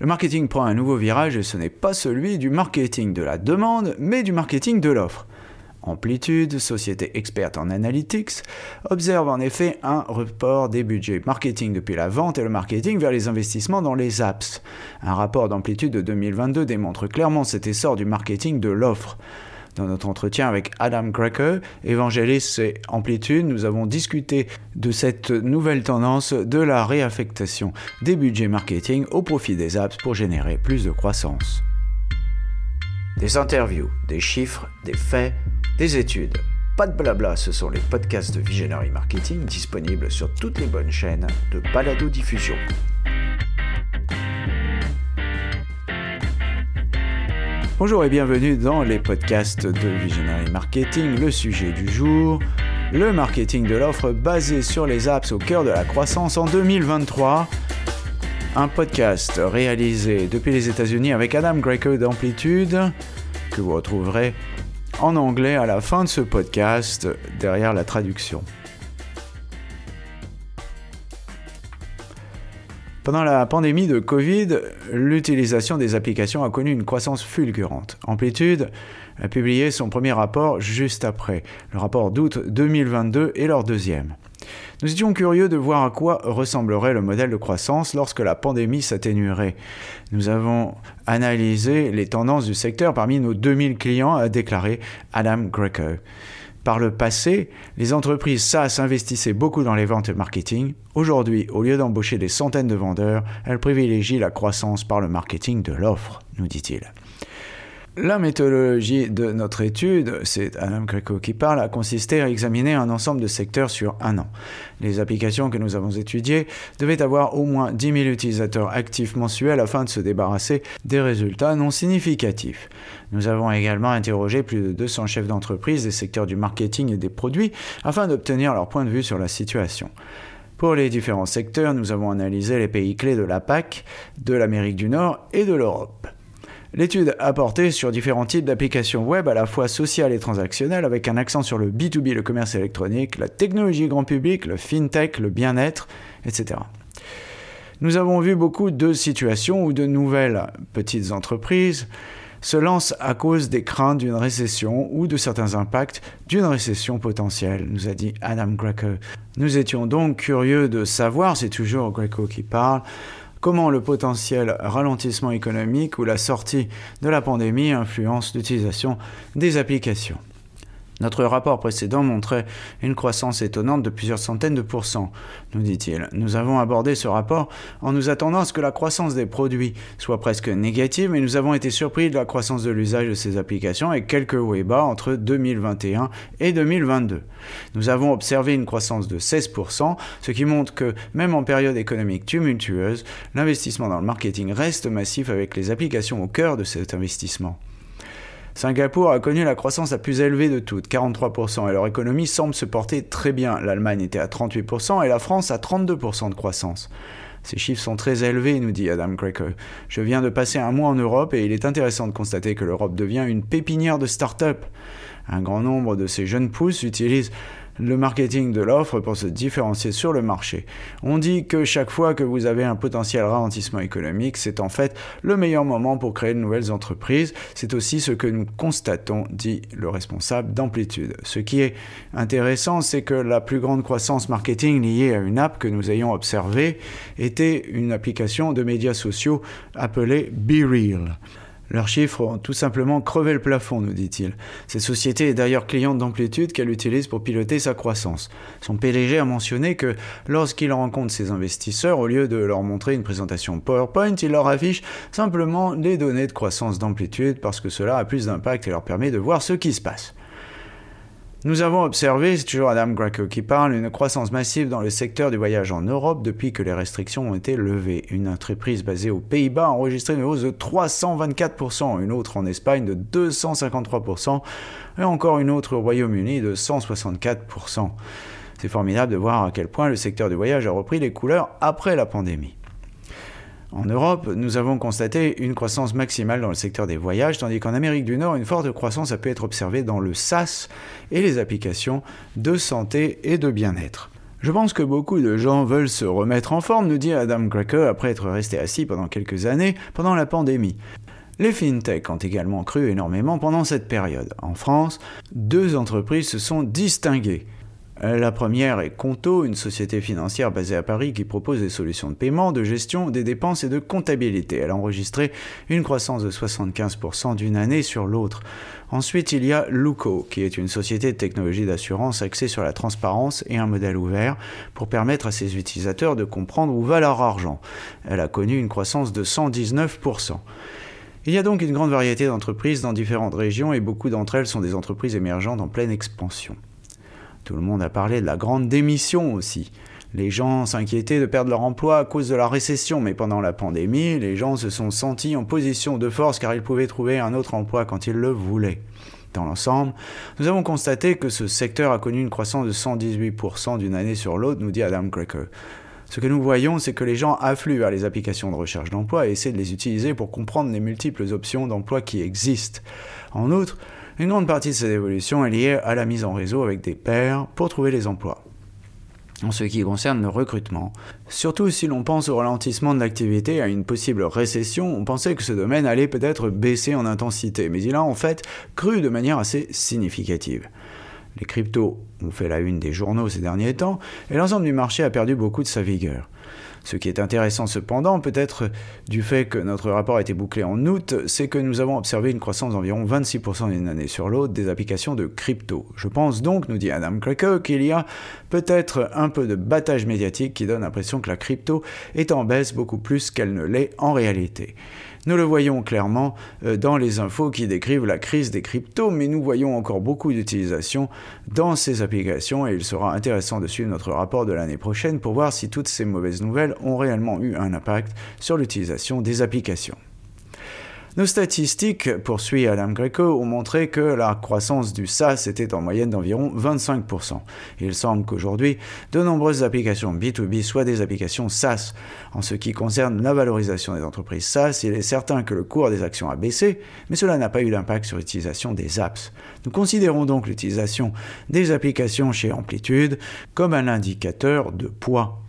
Le marketing prend un nouveau virage et ce n'est pas celui du marketing de la demande, mais du marketing de l'offre. Amplitude, société experte en analytics, observe en effet un report des budgets marketing depuis la vente et le marketing vers les investissements dans les apps. Un rapport d'Amplitude de 2022 démontre clairement cet essor du marketing de l'offre. Dans notre entretien avec Adam Greco, évangéliste et Amplitude, nous avons discuté de cette nouvelle tendance de la réaffectation des budgets marketing au profit des apps pour générer plus de croissance. Des interviews, des chiffres, des faits, des études. Pas de blabla, ce sont les podcasts de Visionary Marketing disponibles sur toutes les bonnes chaînes de balado Bonjour et bienvenue dans les podcasts de Visionary Marketing. Le sujet du jour, le marketing de l'offre basé sur les apps au cœur de la croissance en 2023. Un podcast réalisé depuis les États-Unis avec Adam Greco d'Amplitude, que vous retrouverez en anglais à la fin de ce podcast derrière la traduction. Pendant la pandémie de Covid, l'utilisation des applications a connu une croissance fulgurante. Amplitude a publié son premier rapport juste après, le rapport d'août 2022 et leur deuxième. Nous étions curieux de voir à quoi ressemblerait le modèle de croissance lorsque la pandémie s'atténuerait. Nous avons analysé les tendances du secteur parmi nos 2000 clients, a déclaré Adam Greco. Par le passé, les entreprises SaaS investissaient beaucoup dans les ventes et marketing. Aujourd'hui, au lieu d'embaucher des centaines de vendeurs, elles privilégient la croissance par le marketing de l'offre, nous dit-il. La méthodologie de notre étude, c'est Adam Greco qui parle, a consisté à examiner un ensemble de secteurs sur un an. Les applications que nous avons étudiées devaient avoir au moins 10 000 utilisateurs actifs mensuels afin de se débarrasser des résultats non significatifs. Nous avons également interrogé plus de 200 chefs d'entreprise des secteurs du marketing et des produits afin d'obtenir leur point de vue sur la situation. Pour les différents secteurs, nous avons analysé les pays clés de la PAC, de l'Amérique du Nord et de l'Europe. L'étude a porté sur différents types d'applications web à la fois sociales et transactionnelles avec un accent sur le B2B, le commerce électronique, la technologie grand public, le fintech, le bien-être, etc. Nous avons vu beaucoup de situations où de nouvelles petites entreprises se lancent à cause des craintes d'une récession ou de certains impacts d'une récession potentielle, nous a dit Adam Greco. Nous étions donc curieux de savoir, c'est toujours Greco qui parle, comment le potentiel ralentissement économique ou la sortie de la pandémie influence l'utilisation des applications? Notre rapport précédent montrait une croissance étonnante de plusieurs centaines de pourcents, nous dit-il. Nous avons abordé ce rapport en nous attendant à ce que la croissance des produits soit presque négative, mais nous avons été surpris de la croissance de l'usage de ces applications et quelques way bas entre 2021 et 2022. Nous avons observé une croissance de 16%, ce qui montre que même en période économique tumultueuse, l'investissement dans le marketing reste massif avec les applications au cœur de cet investissement. Singapour a connu la croissance la plus élevée de toutes, 43%, et leur économie semble se porter très bien. L'Allemagne était à 38% et la France à 32% de croissance. Ces chiffres sont très élevés, nous dit Adam Greco. Je viens de passer un mois en Europe et il est intéressant de constater que l'Europe devient une pépinière de start-up. Un grand nombre de ces jeunes pousses utilisent le marketing de l'offre pour se différencier sur le marché. On dit que chaque fois que vous avez un potentiel ralentissement économique, c'est en fait le meilleur moment pour créer de nouvelles entreprises. C'est aussi ce que nous constatons, dit le responsable d'Amplitude. Ce qui est intéressant, c'est que la plus grande croissance marketing liée à une app que nous ayons observée était une application de médias sociaux appelée BeReal. Leurs chiffres ont tout simplement crevé le plafond, nous dit-il. Cette société est d'ailleurs cliente d'amplitude qu'elle utilise pour piloter sa croissance. Son PDG a mentionné que lorsqu'il rencontre ses investisseurs, au lieu de leur montrer une présentation PowerPoint, il leur affiche simplement les données de croissance d'amplitude parce que cela a plus d'impact et leur permet de voir ce qui se passe. Nous avons observé, c'est toujours Adam Greco qui parle, une croissance massive dans le secteur du voyage en Europe depuis que les restrictions ont été levées. Une entreprise basée aux Pays-Bas a enregistré une hausse de 324%, une autre en Espagne de 253% et encore une autre au Royaume-Uni de 164%. C'est formidable de voir à quel point le secteur du voyage a repris les couleurs après la pandémie. En Europe, nous avons constaté une croissance maximale dans le secteur des voyages, tandis qu'en Amérique du Nord, une forte croissance a pu être observée dans le SaaS et les applications de santé et de bien-être. Je pense que beaucoup de gens veulent se remettre en forme, nous dit Adam Cracker après être resté assis pendant quelques années pendant la pandémie. Les fintechs ont également cru énormément pendant cette période. En France, deux entreprises se sont distinguées. La première est Conto, une société financière basée à Paris qui propose des solutions de paiement, de gestion des dépenses et de comptabilité. Elle a enregistré une croissance de 75% d'une année sur l'autre. Ensuite, il y a Luco, qui est une société de technologie d'assurance axée sur la transparence et un modèle ouvert pour permettre à ses utilisateurs de comprendre où va leur argent. Elle a connu une croissance de 119%. Il y a donc une grande variété d'entreprises dans différentes régions et beaucoup d'entre elles sont des entreprises émergentes en pleine expansion. Tout le monde a parlé de la grande démission aussi. Les gens s'inquiétaient de perdre leur emploi à cause de la récession, mais pendant la pandémie, les gens se sont sentis en position de force car ils pouvaient trouver un autre emploi quand ils le voulaient. Dans l'ensemble, nous avons constaté que ce secteur a connu une croissance de 118% d'une année sur l'autre, nous dit Adam Cracker. Ce que nous voyons, c'est que les gens affluent vers les applications de recherche d'emploi et essaient de les utiliser pour comprendre les multiples options d'emploi qui existent. En outre, une grande partie de cette évolution est liée à la mise en réseau avec des pairs pour trouver les emplois. En ce qui concerne le recrutement, surtout si l'on pense au ralentissement de l'activité et à une possible récession, on pensait que ce domaine allait peut-être baisser en intensité, mais il a en fait cru de manière assez significative. Les cryptos ont fait la une des journaux ces derniers temps, et l'ensemble du marché a perdu beaucoup de sa vigueur. Ce qui est intéressant cependant, peut-être du fait que notre rapport a été bouclé en août, c'est que nous avons observé une croissance d'environ 26% d'une année sur l'autre des applications de crypto. Je pense donc, nous dit Adam Cracker, qu'il y a peut-être un peu de battage médiatique qui donne l'impression que la crypto est en baisse beaucoup plus qu'elle ne l'est en réalité. Nous le voyons clairement euh, dans les infos qui décrivent la crise des cryptos, mais nous voyons encore beaucoup d'utilisation dans ces applications et il sera intéressant de suivre notre rapport de l'année prochaine pour voir si toutes ces mauvaises nouvelles ont réellement eu un impact sur l'utilisation des applications. Nos statistiques, poursuit Adam Greco, ont montré que la croissance du SaaS était en moyenne d'environ 25%. Il semble qu'aujourd'hui, de nombreuses applications B2B soient des applications SaaS. En ce qui concerne la valorisation des entreprises SaaS, il est certain que le cours des actions a baissé, mais cela n'a pas eu d'impact sur l'utilisation des apps. Nous considérons donc l'utilisation des applications chez Amplitude comme un indicateur de poids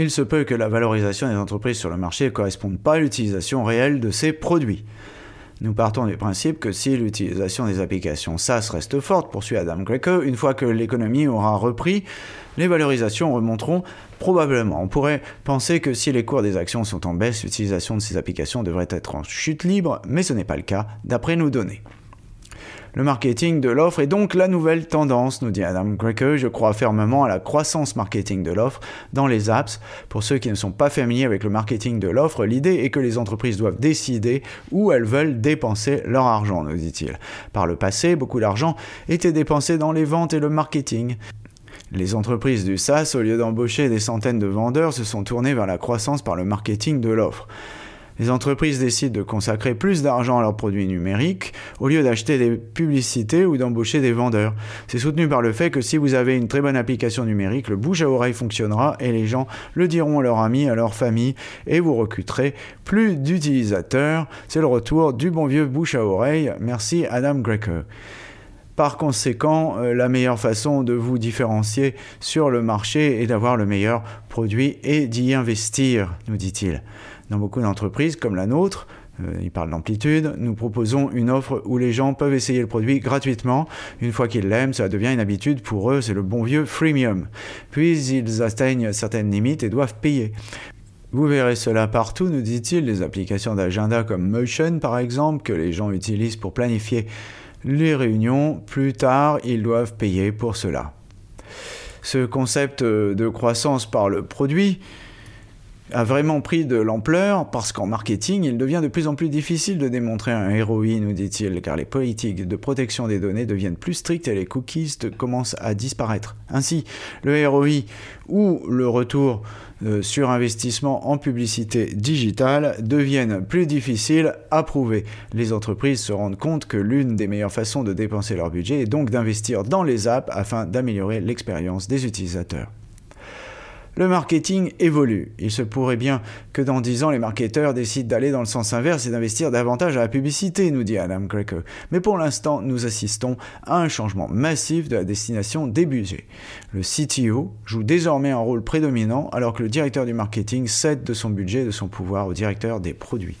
il se peut que la valorisation des entreprises sur le marché ne corresponde pas à l'utilisation réelle de ces produits. Nous partons du principe que si l'utilisation des applications SaaS reste forte, poursuit Adam Greco, une fois que l'économie aura repris, les valorisations remonteront probablement. On pourrait penser que si les cours des actions sont en baisse, l'utilisation de ces applications devrait être en chute libre, mais ce n'est pas le cas, d'après nos données. Le marketing de l'offre est donc la nouvelle tendance, nous dit Adam Greco. Je crois fermement à la croissance marketing de l'offre dans les apps. Pour ceux qui ne sont pas familiers avec le marketing de l'offre, l'idée est que les entreprises doivent décider où elles veulent dépenser leur argent, nous dit-il. Par le passé, beaucoup d'argent était dépensé dans les ventes et le marketing. Les entreprises du SaaS, au lieu d'embaucher des centaines de vendeurs, se sont tournées vers la croissance par le marketing de l'offre les entreprises décident de consacrer plus d'argent à leurs produits numériques au lieu d'acheter des publicités ou d'embaucher des vendeurs. C'est soutenu par le fait que si vous avez une très bonne application numérique, le bouche à oreille fonctionnera et les gens le diront à leurs amis, à leur famille et vous recruterez plus d'utilisateurs. C'est le retour du bon vieux bouche à oreille. Merci Adam Greco. Par conséquent, euh, la meilleure façon de vous différencier sur le marché est d'avoir le meilleur produit et d'y investir, nous dit-il. Dans beaucoup d'entreprises comme la nôtre, euh, il parle d'amplitude, nous proposons une offre où les gens peuvent essayer le produit gratuitement. Une fois qu'ils l'aiment, ça devient une habitude pour eux, c'est le bon vieux freemium. Puis ils atteignent certaines limites et doivent payer. Vous verrez cela partout, nous dit-il, les applications d'agenda comme Motion par exemple, que les gens utilisent pour planifier les réunions. Plus tard, ils doivent payer pour cela. Ce concept de croissance par le produit, a vraiment pris de l'ampleur parce qu'en marketing, il devient de plus en plus difficile de démontrer un ROI, nous dit-il, car les politiques de protection des données deviennent plus strictes et les cookies commencent à disparaître. Ainsi, le ROI ou le retour euh, sur investissement en publicité digitale deviennent plus difficiles à prouver. Les entreprises se rendent compte que l'une des meilleures façons de dépenser leur budget est donc d'investir dans les apps afin d'améliorer l'expérience des utilisateurs. Le marketing évolue. Il se pourrait bien que dans 10 ans, les marketeurs décident d'aller dans le sens inverse et d'investir davantage à la publicité, nous dit Adam Greco. Mais pour l'instant, nous assistons à un changement massif de la destination des budgets. Le CTO joue désormais un rôle prédominant alors que le directeur du marketing cède de son budget et de son pouvoir au directeur des produits.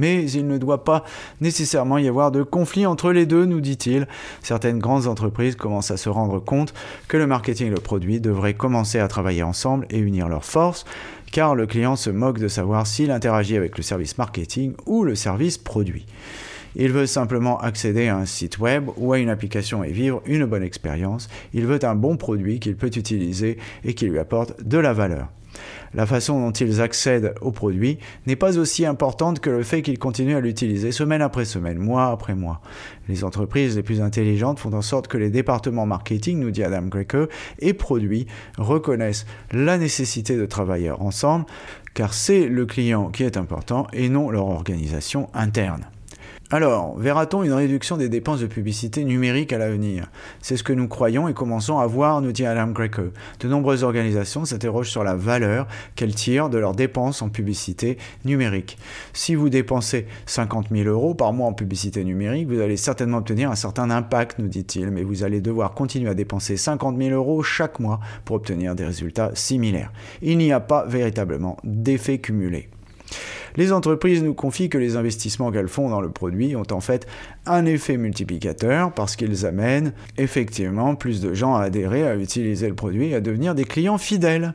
Mais il ne doit pas nécessairement y avoir de conflit entre les deux, nous dit-il. Certaines grandes entreprises commencent à se rendre compte que le marketing et le produit devraient commencer à travailler ensemble et unir leurs forces, car le client se moque de savoir s'il interagit avec le service marketing ou le service produit. Il veut simplement accéder à un site web ou à une application et vivre une bonne expérience. Il veut un bon produit qu'il peut utiliser et qui lui apporte de la valeur. La façon dont ils accèdent au produit n'est pas aussi importante que le fait qu'ils continuent à l'utiliser semaine après semaine, mois après mois. Les entreprises les plus intelligentes font en sorte que les départements marketing, nous dit Adam Greco, et produits reconnaissent la nécessité de travailler ensemble, car c'est le client qui est important et non leur organisation interne. Alors, verra-t-on une réduction des dépenses de publicité numérique à l'avenir? C'est ce que nous croyons et commençons à voir, nous dit Adam Greco. De nombreuses organisations s'interrogent sur la valeur qu'elles tirent de leurs dépenses en publicité numérique. Si vous dépensez 50 000 euros par mois en publicité numérique, vous allez certainement obtenir un certain impact, nous dit-il, mais vous allez devoir continuer à dépenser 50 000 euros chaque mois pour obtenir des résultats similaires. Il n'y a pas véritablement d'effet cumulé. Les entreprises nous confient que les investissements qu'elles font dans le produit ont en fait un effet multiplicateur parce qu'ils amènent effectivement plus de gens à adhérer, à utiliser le produit et à devenir des clients fidèles.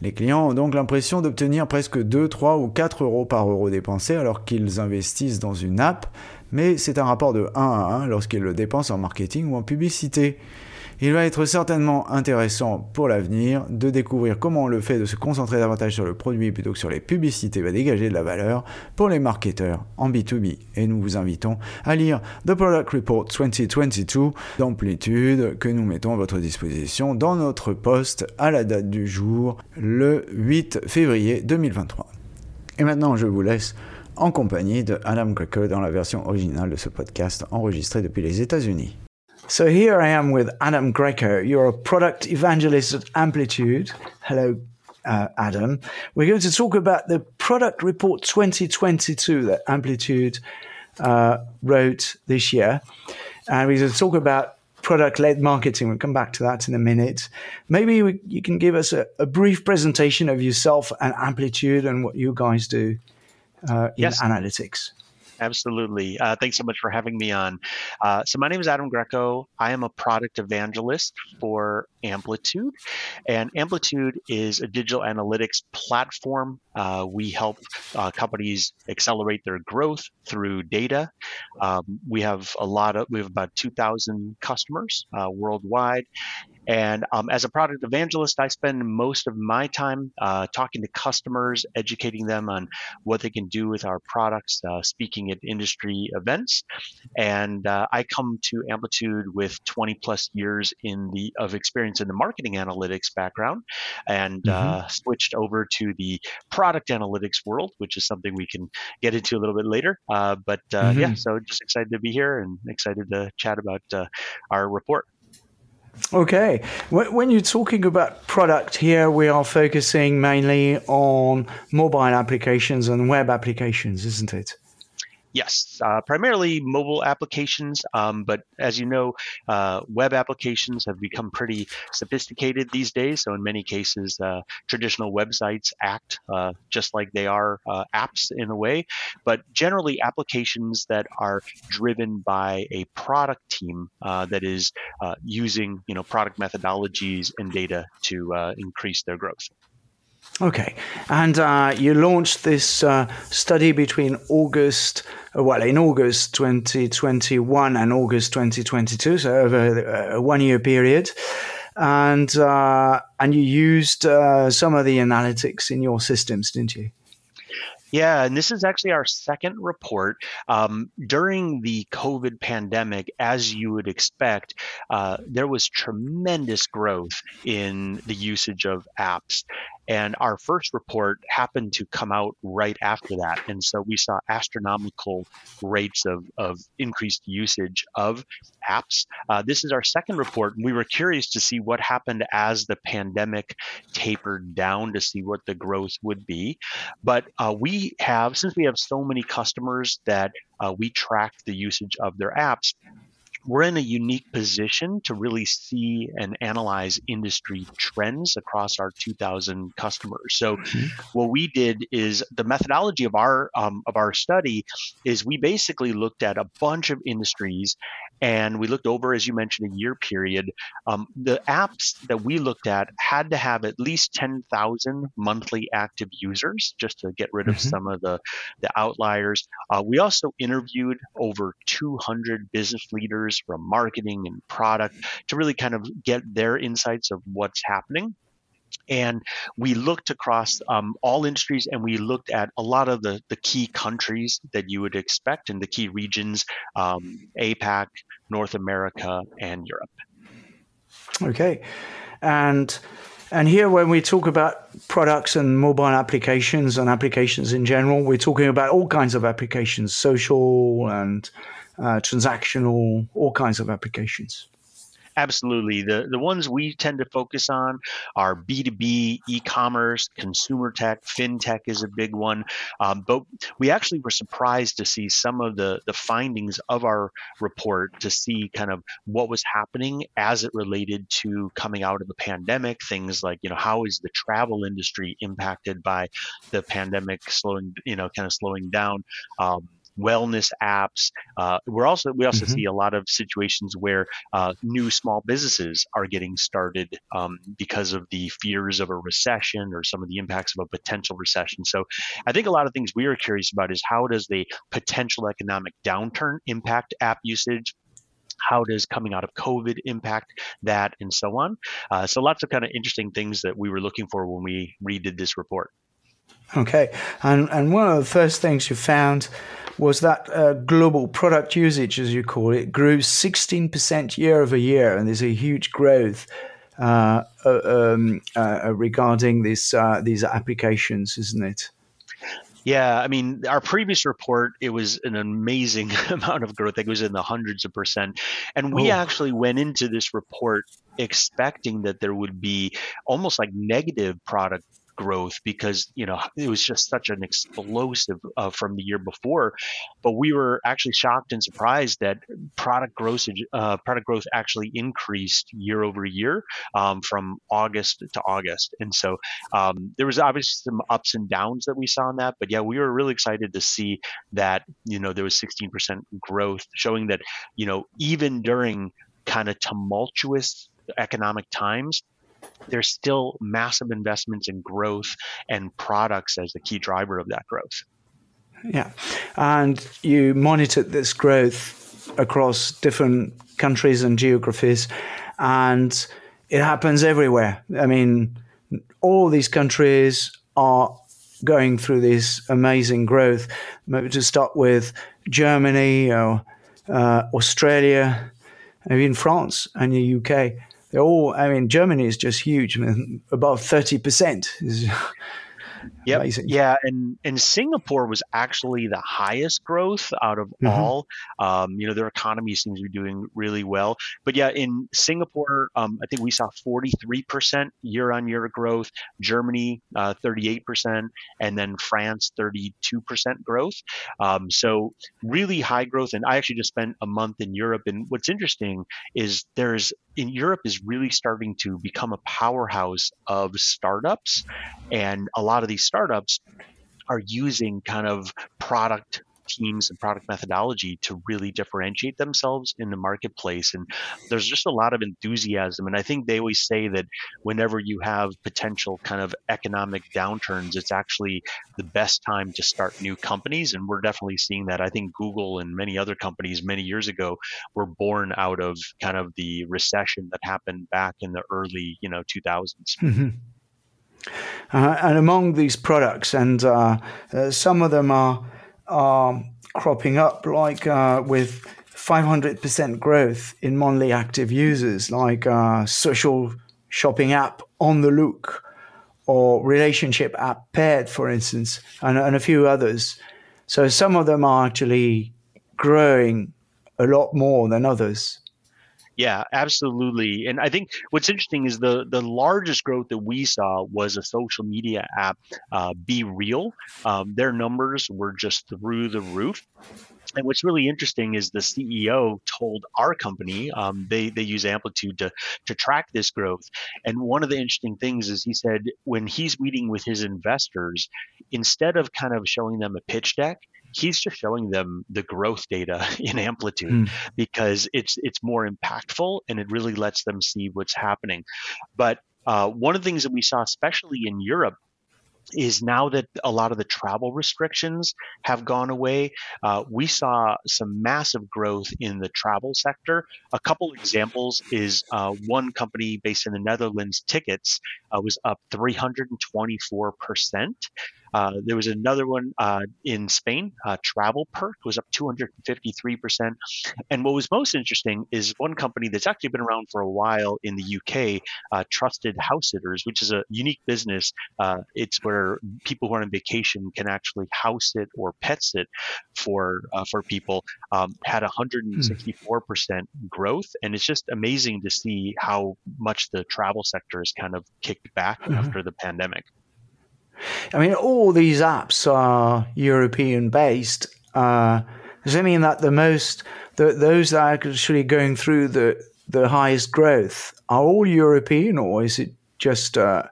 Les clients ont donc l'impression d'obtenir presque 2, 3 ou 4 euros par euro dépensé alors qu'ils investissent dans une app, mais c'est un rapport de 1 à 1 lorsqu'ils le dépensent en marketing ou en publicité. Il va être certainement intéressant pour l'avenir de découvrir comment le fait de se concentrer davantage sur le produit plutôt que sur les publicités va dégager de la valeur pour les marketeurs en B2B. Et nous vous invitons à lire The Product Report 2022 d'amplitude que nous mettons à votre disposition dans notre post à la date du jour, le 8 février 2023. Et maintenant, je vous laisse en compagnie de Adam Greco dans la version originale de ce podcast enregistré depuis les États-Unis. So here I am with Adam Greco. You're a product evangelist at Amplitude. Hello, uh, Adam. We're going to talk about the product report 2022 that Amplitude uh, wrote this year. And we're going to talk about product led marketing. We'll come back to that in a minute. Maybe we, you can give us a, a, brief presentation of yourself and Amplitude and what you guys do uh, in yes. analytics. Absolutely. Uh, thanks so much for having me on. Uh, so, my name is Adam Greco. I am a product evangelist for Amplitude. And Amplitude is a digital analytics platform. Uh, we help uh, companies accelerate their growth through data. Um, we have a lot of, we have about 2,000 customers uh, worldwide. And um, as a product evangelist, I spend most of my time uh, talking to customers, educating them on what they can do with our products, uh, speaking at industry events. And uh, I come to Amplitude with 20 plus years in the of experience in the marketing analytics background, and uh, mm-hmm. switched over to the product analytics world, which is something we can get into a little bit later. Uh, but uh, mm-hmm. yeah, so just excited to be here and excited to chat about our report. Okay. When you're talking about product here, we are focusing mainly on mobile applications and web applications, isn't it? Yes, uh, primarily mobile applications, um, but as you know, uh, web applications have become pretty sophisticated these days. So in many cases, uh, traditional websites act uh, just like they are uh, apps in a way, but generally applications that are driven by a product team uh, that is using you know product methodologies and data to increase their growth. Okay, and uh, you launched this uh, study between August, uh, well, in August 2021 and August 2022, so over a one-year period, and uh, and you used uh, some of the analytics in your systems, didn't you? Yeah, and this is actually our second report. Um, during the COVID pandemic, as you would expect, uh, there was tremendous growth in the usage of apps. And our first report happened to come out right after that. And so we saw astronomical rates of, of increased usage of apps. Uh, this is our second report. And we were curious to see what happened as the pandemic tapered down to see what the growth would be. But uh, we have, since we have so many customers that uh, we track the usage of their apps, we're in a unique position to really see and analyze industry trends across our 2,000 customers. So, mm-hmm. what we did is the methodology of our um, of our study is we basically looked at a bunch of industries, and we looked over, as you mentioned, a year period. Um, the apps that we looked at had to have at least 10,000 monthly active users just to get rid of mm-hmm. some of the the outliers. Uh, we also interviewed over 200 business leaders from marketing and product to really kind of get their insights of what's happening and we looked across um, all industries and we looked at a lot of the, the key countries that you would expect in the key regions um, apac north america and europe okay and and here when we talk about products and mobile applications and applications in general we're talking about all kinds of applications social and uh, transactional, all kinds of applications. Absolutely. The the ones we tend to focus on are B2B, e-commerce, consumer tech, fintech is a big one. Um, but we actually were surprised to see some of the, the findings of our report to see kind of what was happening as it related to coming out of the pandemic. Things like, you know, how is the travel industry impacted by the pandemic slowing, you know, kind of slowing down? Um, wellness apps. Uh, we're also we also mm-hmm. see a lot of situations where uh, new small businesses are getting started um, because of the fears of a recession or some of the impacts of a potential recession. So I think a lot of things we are curious about is how does the potential economic downturn impact app usage how does coming out of COVID impact that, and so on. Uh, so lots of kind of interesting things that we were looking for when we redid this report. Okay, and and one of the first things you found was that uh, global product usage, as you call it, grew 16% year over year, and there's a huge growth uh, uh um, uh, regarding this uh, these applications, isn't it? Yeah, I mean, our previous report, it was an amazing amount of growth. It was in the hundreds of percent. And we oh. actually went into this report expecting that there would be almost like negative product growth because you know it was just such an explosive uh, from the year before. But we were actually shocked and surprised that product growth uh, product growth actually increased year over year um, from august to august. And so um, there was obviously some ups and downs that we saw in that but yeah we were really excited to see that you know there was 16% growth showing that you know even during kind of tumultuous economic times there's still massive investments in growth and products as the key driver of that growth. Yeah. And you monitor this growth across different countries and geographies, and it happens everywhere. I mean, all these countries are going through this amazing growth. Maybe to start with Germany or uh, Australia, maybe in France and the UK they're all. I mean, Germany is just huge. I mean, above thirty percent is Yep. Amazing. Yeah, and and Singapore was actually the highest growth out of mm-hmm. all. Um, you know, their economy seems to be doing really well. But yeah, in Singapore, um, I think we saw 43% year-on-year growth. Germany, uh, 38%, and then France, 32% growth. Um, so really high growth. And I actually just spent a month in Europe. And what's interesting is there's in Europe is really starting to become a powerhouse of startups, and a lot of these startups are using kind of product teams and product methodology to really differentiate themselves in the marketplace. And there's just a lot of enthusiasm. And I think they always say that whenever you have potential kind of economic downturns, it's actually the best time to start new companies. And we're definitely seeing that. I think Google and many other companies many years ago were born out of kind of the recession that happened back in the early, you know, 2000s. Mm-hmm. Uh, and among these products, and uh, uh, some of them are, are cropping up, like uh, with 500% growth in monthly active users, like uh, social shopping app On the Look, or relationship app Paired, for instance, and, and a few others. So some of them are actually growing a lot more than others. Yeah, absolutely. And I think what's interesting is the the largest growth that we saw was a social media app, uh, BeReal. Um, their numbers were just through the roof. And what's really interesting is the CEO told our company um, they they use Amplitude to to track this growth. And one of the interesting things is he said when he's meeting with his investors, instead of kind of showing them a pitch deck, he's just showing them the growth data in amplitude mm. because it's it's more impactful and it really lets them see what's happening but uh, one of the things that we saw especially in europe is now that a lot of the travel restrictions have gone away, uh, we saw some massive growth in the travel sector. A couple examples is uh, one company based in the Netherlands, Tiqets, uh, was up 324 percent. Uh, there was another one uh, in Spain, uh, TravelPerk was up 253%. And what was most interesting is one company that's actually been around for a while in the UK, uh, TrustedHousesitters, which is a unique business. Uh, it's where people who are on vacation can actually house it or pet sit for uh, for people. Um, had 164% mm. growth, and it's just amazing to see how much the travel sector has kind of kicked back mm-hmm. after the pandemic. I mean, all these apps are European based. Uh, does it mean that the most, the, those that are actually going through the, the highest growth are all European, or is it just uh,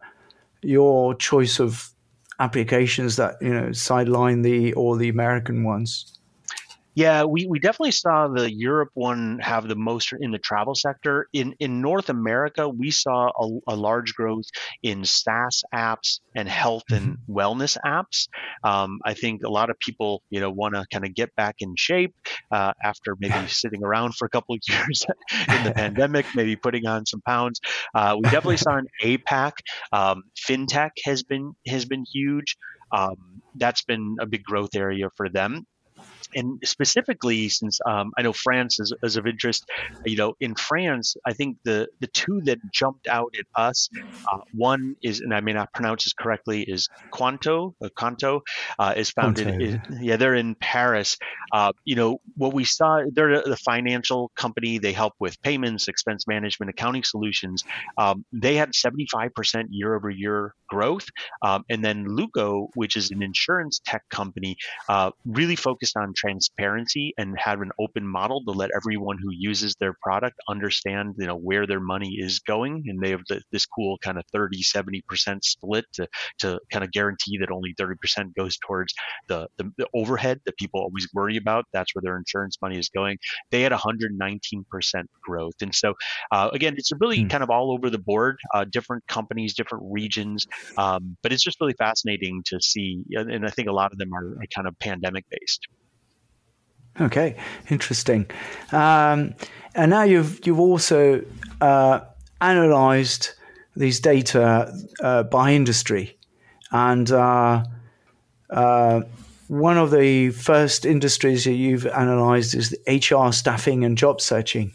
your choice of applications that you know sideline the or the American ones? Yeah, we, we definitely saw the Europe one have the most in the travel sector. In in North America, we saw a, a large growth in SaaS apps and health and mm-hmm. wellness apps. Um, I think a lot of people, you know, want to kind of get back in shape uh, after maybe sitting around for a couple of years in the pandemic, maybe putting on some pounds. Uh, we definitely saw an APAC. Um, FinTech has been has been huge. Um, that's been a big growth area for them and specifically since um, I know France is, is, of interest, you know, in France, I think the the two that jumped out at us, uh, one is, and I may not pronounce this correctly, is Quanto. Uh, Qonto uh, is founded, in, yeah, they're in Paris. Uh, you know, what we saw, they're the financial company. They help with payments, expense management, accounting solutions. Um, they had 75% year over year growth, um, and then Luko, which is an insurance tech company, uh, really focused on transparency and have an open model to let everyone who uses their product understand you know where their money is going. And they have the, this cool kind of 30 70% split to, to kind of guarantee that only 30% goes towards the, the, the overhead that people always worry about. That's where their insurance money is going. They had 119% growth. And so uh, again it's really mm. kind of all over the board uh, different companies different regions um, but it's just really fascinating to see. And i think a lot of them are, are kind of pandemic based Okay, interesting. Um, and now you've you've also uh, analysed these data uh, by industry, and uh, uh one of the first industries that you've analysed is the HR staffing and job searching.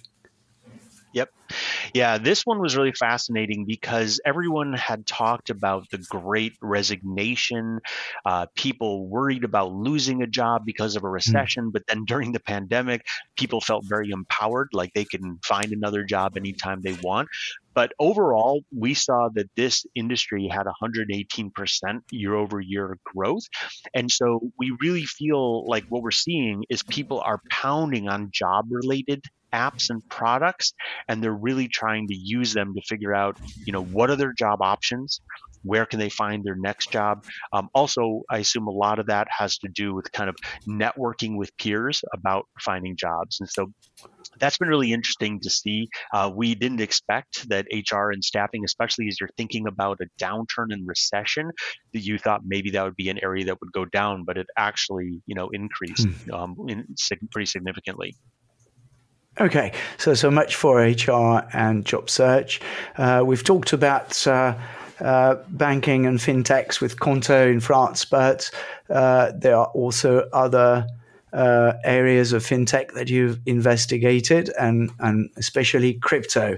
Yeah, this one was really fascinating because everyone had talked about the great resignation, uh, people worried about losing a job because of a hmm. recession. Mm. But then during the pandemic, people felt very empowered, like they can find another job anytime they want. But overall, we saw that this industry had 118% year over year growth. And so we really feel like what we're seeing is people are pounding on job related apps and products and they're really trying to use them to figure out you know what are their job options where can they find their next job um, also i assume a lot of that has to do with kind of networking with peers about finding jobs and so that's been really interesting to see. Uh, we didn't expect that HR and staffing, especially as you're thinking about a downturn and recession, that you thought maybe that would be an area that would go down, but it actually, you know, increased hmm. um, in, pretty significantly. Okay, so so much for HR and job search. Uh, we've talked about uh, uh, banking and fintechs with Qonto in France, but uh, there are also other uh, areas of fintech that you've investigated, and and especially crypto.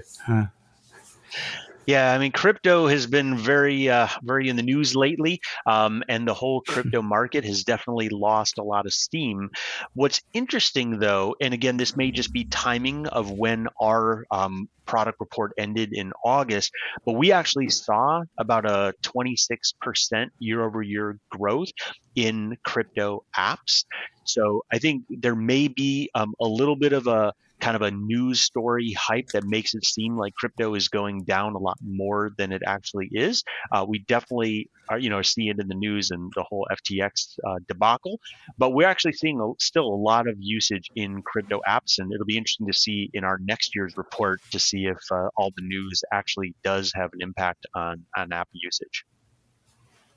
Yeah, I mean, crypto has been very, uh, very in the news lately, um, and the whole crypto market has definitely lost a lot of steam. What's interesting, though, and again, this may just be timing of when our um, product report ended in August, but we actually saw about a 26% year over year growth in crypto apps. So I think there may be um, a little bit of a kind of a news story hype that makes it seem like crypto is going down a lot more than it actually is. Uh, we definitely are, you know, see it in the news and the whole FTX uh, debacle, but we're actually seeing a, still a lot of usage in crypto apps, and it'll be interesting to see in our next year's report to see if uh, all the news actually does have an impact on on app usage.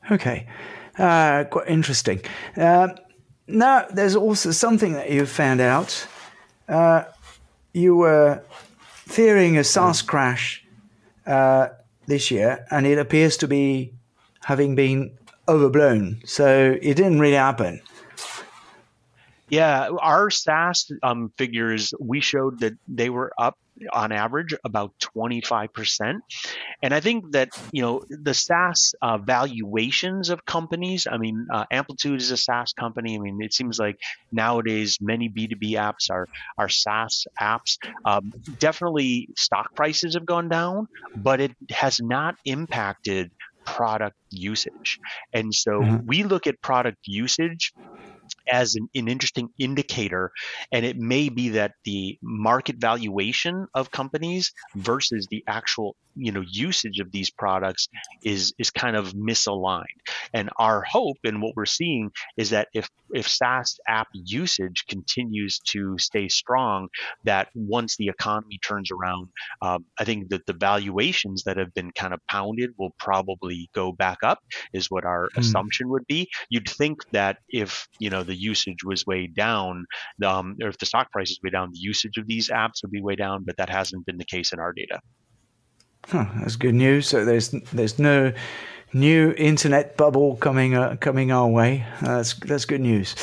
Okay, uh, quite interesting. Uh, now, there's also something that you found out. You were fearing a SaaS crash uh, this year, and it appears to be having been overblown. So it didn't really happen. Yeah, our SaaS um, figures, we showed that they were up on average about 25%. And I think that, you know, the SaaS uh, valuations of companies, I mean, uh, Amplitude is a SaaS company. I mean, it seems like nowadays many B2B apps are, are SaaS apps. Um, definitely stock prices have gone down, but it has not impacted product usage. And so mm-hmm. we look at product usage as an, an, interesting indicator. And it may be that the market valuation of companies versus the actual you know usage of these products is is kind of misaligned. And our hope and what we're seeing is that if if SaaS app usage continues to stay strong, that once the economy turns around, um, I think that the valuations that have been kind of pounded will probably go back up. Is what our mm. assumption would be. You'd think that if you know the usage was way down, um, or if the stock price is way down, the usage of these apps would be way down, but that hasn't been the case in our data. Huh, that's good news. So there's there's no new internet bubble coming uh, coming our way. Uh, that's that's good news.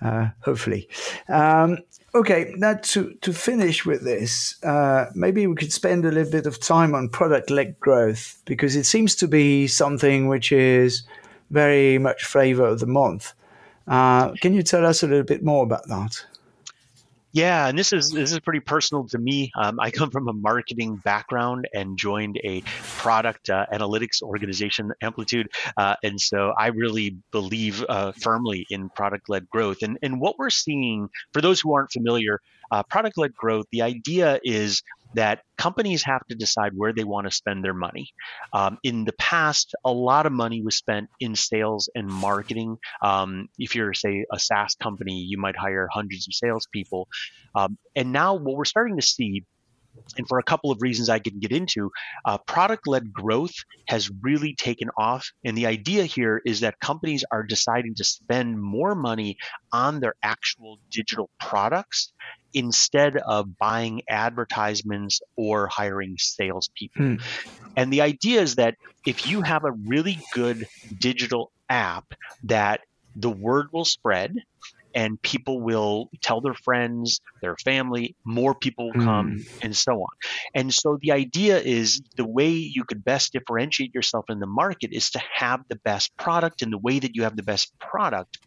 Uh, hopefully. Um, okay, now to to finish with this, uh, maybe we could spend a little bit of time on product led growth because it seems to be something which is very much flavor of the month. Uh, can you tell us a little bit more about that? Yeah, and this is this is pretty personal to me. Um, I come from a marketing background and joined a product uh, analytics organization, Amplitude, uh, and so I really believe uh, firmly in product-led growth. And and what we're seeing, for those who aren't familiar, uh, product-led growth. The idea is that companies have to decide where they want to spend their money. Um, in the past, a lot of money was spent in sales and marketing. Um, if you're, say, a SaaS company, you might hire hundreds of salespeople. Um, and now, what we're starting to see and for a couple of reasons I can get into, uh, product led growth has really taken off. And the idea here is that companies are deciding to spend more money on their actual digital products instead of buying advertisements or hiring salespeople. Hmm. And the idea is that if you have a really good digital app, that the word will spread and people will tell their friends, their family, more people will come, mm. and so on. And so the idea is the way you could best differentiate yourself in the market is to have the best product, and the way that you have the best product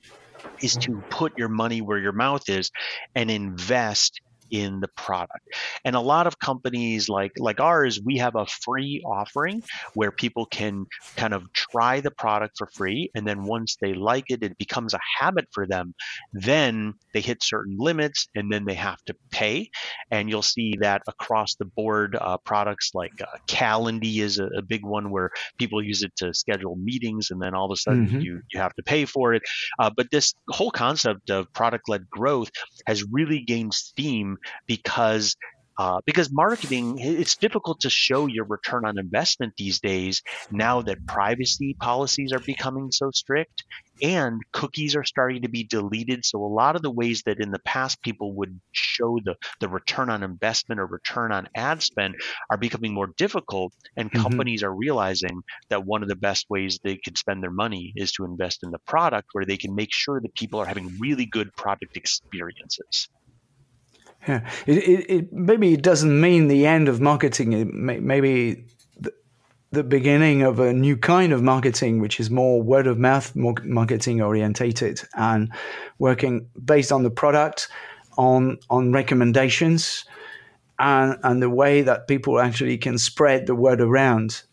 is mm-hmm. to put your money where your mouth is and invest in the product. And a lot of companies like like ours, we have a free offering where people can kind of try the product for free and then once they like it it becomes a habit for them, then they hit certain limits and then they have to pay. And you'll see that across the board uh, products like uh, Calendly is a, a, big one where people use it to schedule meetings and then all of a sudden mm-hmm. you you have to pay for it. Uh, but this whole concept of product led growth has really gained steam because uh, because marketing it's difficult to show your return on investment these days now that privacy policies are becoming so strict and cookies are starting to be deleted so a lot of the ways that in the past people would show the, the return on investment or return on ad spend are becoming more difficult and mm-hmm. companies are realizing that one of the best ways they can spend their money is to invest in the product where they can make sure that people are having really good product experiences yeah, it, it, it, maybe it doesn't mean the end of marketing. It may, maybe the the beginning of a new kind of marketing, which is more word of mouth marketing orientated and working based on the product, on on recommendations, and and the way that people actually can spread the word around.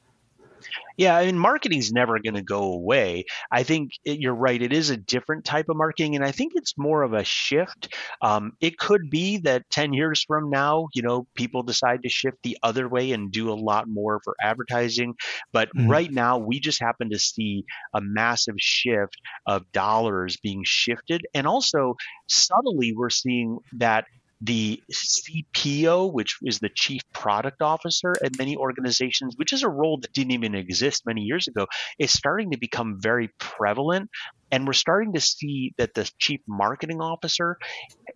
Yeah, I mean, marketing's never going to go away. I think it, you're right. It is a different type of marketing, and I think it's more of a shift. Um, it could be that 10 years from now, you know, people decide to shift the other way and do a lot more for advertising. But mm-hmm. right now, we just happen to see a massive shift of dollars being shifted. And also, subtly, we're seeing that the CPO, which is the chief product officer at many organizations, which is a role that didn't even exist many years ago, is starting to become very prevalent. And we're starting to see that the chief marketing officer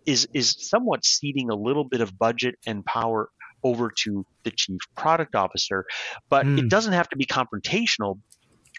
is is somewhat ceding a little bit of budget and power over to the chief product officer. But mm. it hmm. doesn't have to be confrontational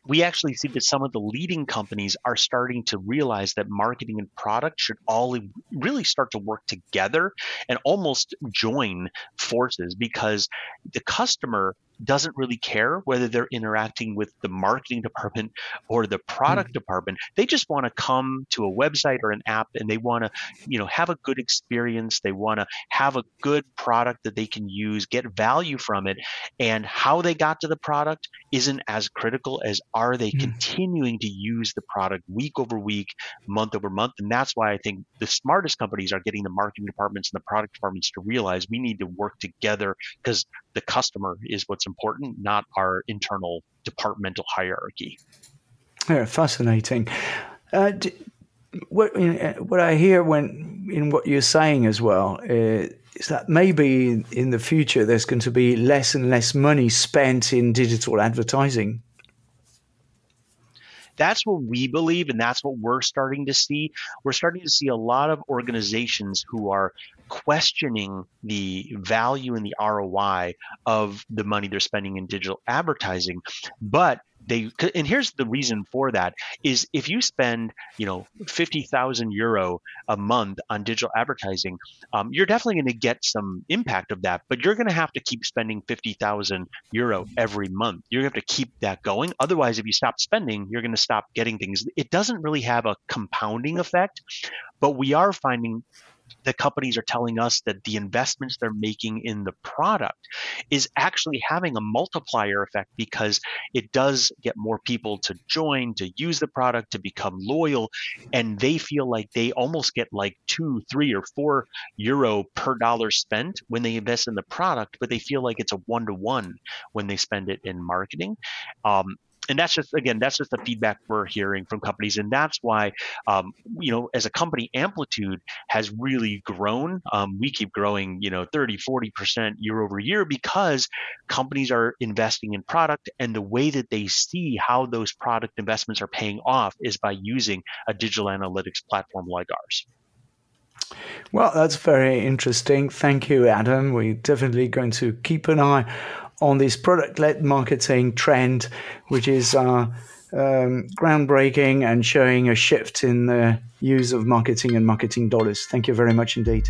we actually see that some of the leading companies are starting to realize that marketing and product should all really start to work together and almost join forces because the customer doesn't really care whether they're interacting with the marketing department or the product mm department. They just want to come to a website or an app and they want to, you know, have a good experience. They want to have a good product that they can use, get value from it. And how they got to the product isn't as critical as are they mm continuing to use the product week over week, month over month. And that's why I think the smartest companies are getting the marketing departments and the product departments to realize we need to work together because the customer is what's important, not our internal departmental hierarchy. Yeah, fascinating. Uh, what, what I hear when in what you're saying as well uh, is that maybe in the future there's going to be less and less money spent in digital advertising that's what we believe, and that's what we're starting to see. We're starting to see a lot of organizations who are questioning the value and the ROI of the money they're spending in digital advertising, but they and here's the reason for that is if you spend you know 50,000 euro a month on digital advertising um, you're definitely going to get some impact of that but you're going to have to keep spending 50,000 euro every month. You're going to have to keep that going. Otherwise if you stop spending you're going to stop getting things. It doesn't really have a compounding effect but we are finding the companies are telling us that the investments they're making in the product is actually having a multiplier effect because it does get more people to join, to use the product, to become loyal, and they feel like they almost get like two, three, or four euro per dollar spent when they invest in the product, but they feel like it's a one to one when they spend it in marketing. Um, and that's just again that's just the feedback we're hearing from companies and that's why um, you know as a company amplitude has really grown um, we keep growing you know 30 40% year over year because companies are investing in product and the way that they see how those product investments are paying off is by using a digital analytics platform like ours well, that's very interesting. Thank you, Adam. We're definitely going to keep an eye on this product led marketing trend, which is uh, um, groundbreaking and showing a shift in the use of marketing and marketing dollars. Thank you very much indeed.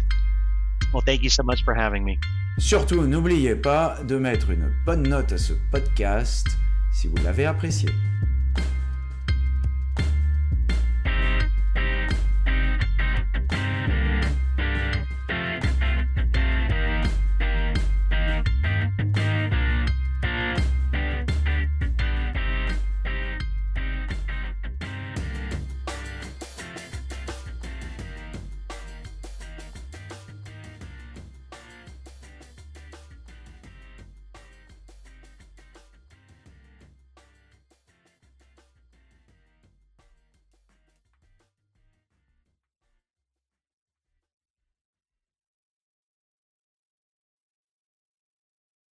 Well, thank you so much for having me. Surtout, n'oubliez pas de mettre une bonne note à ce podcast si vous l'avez apprécié.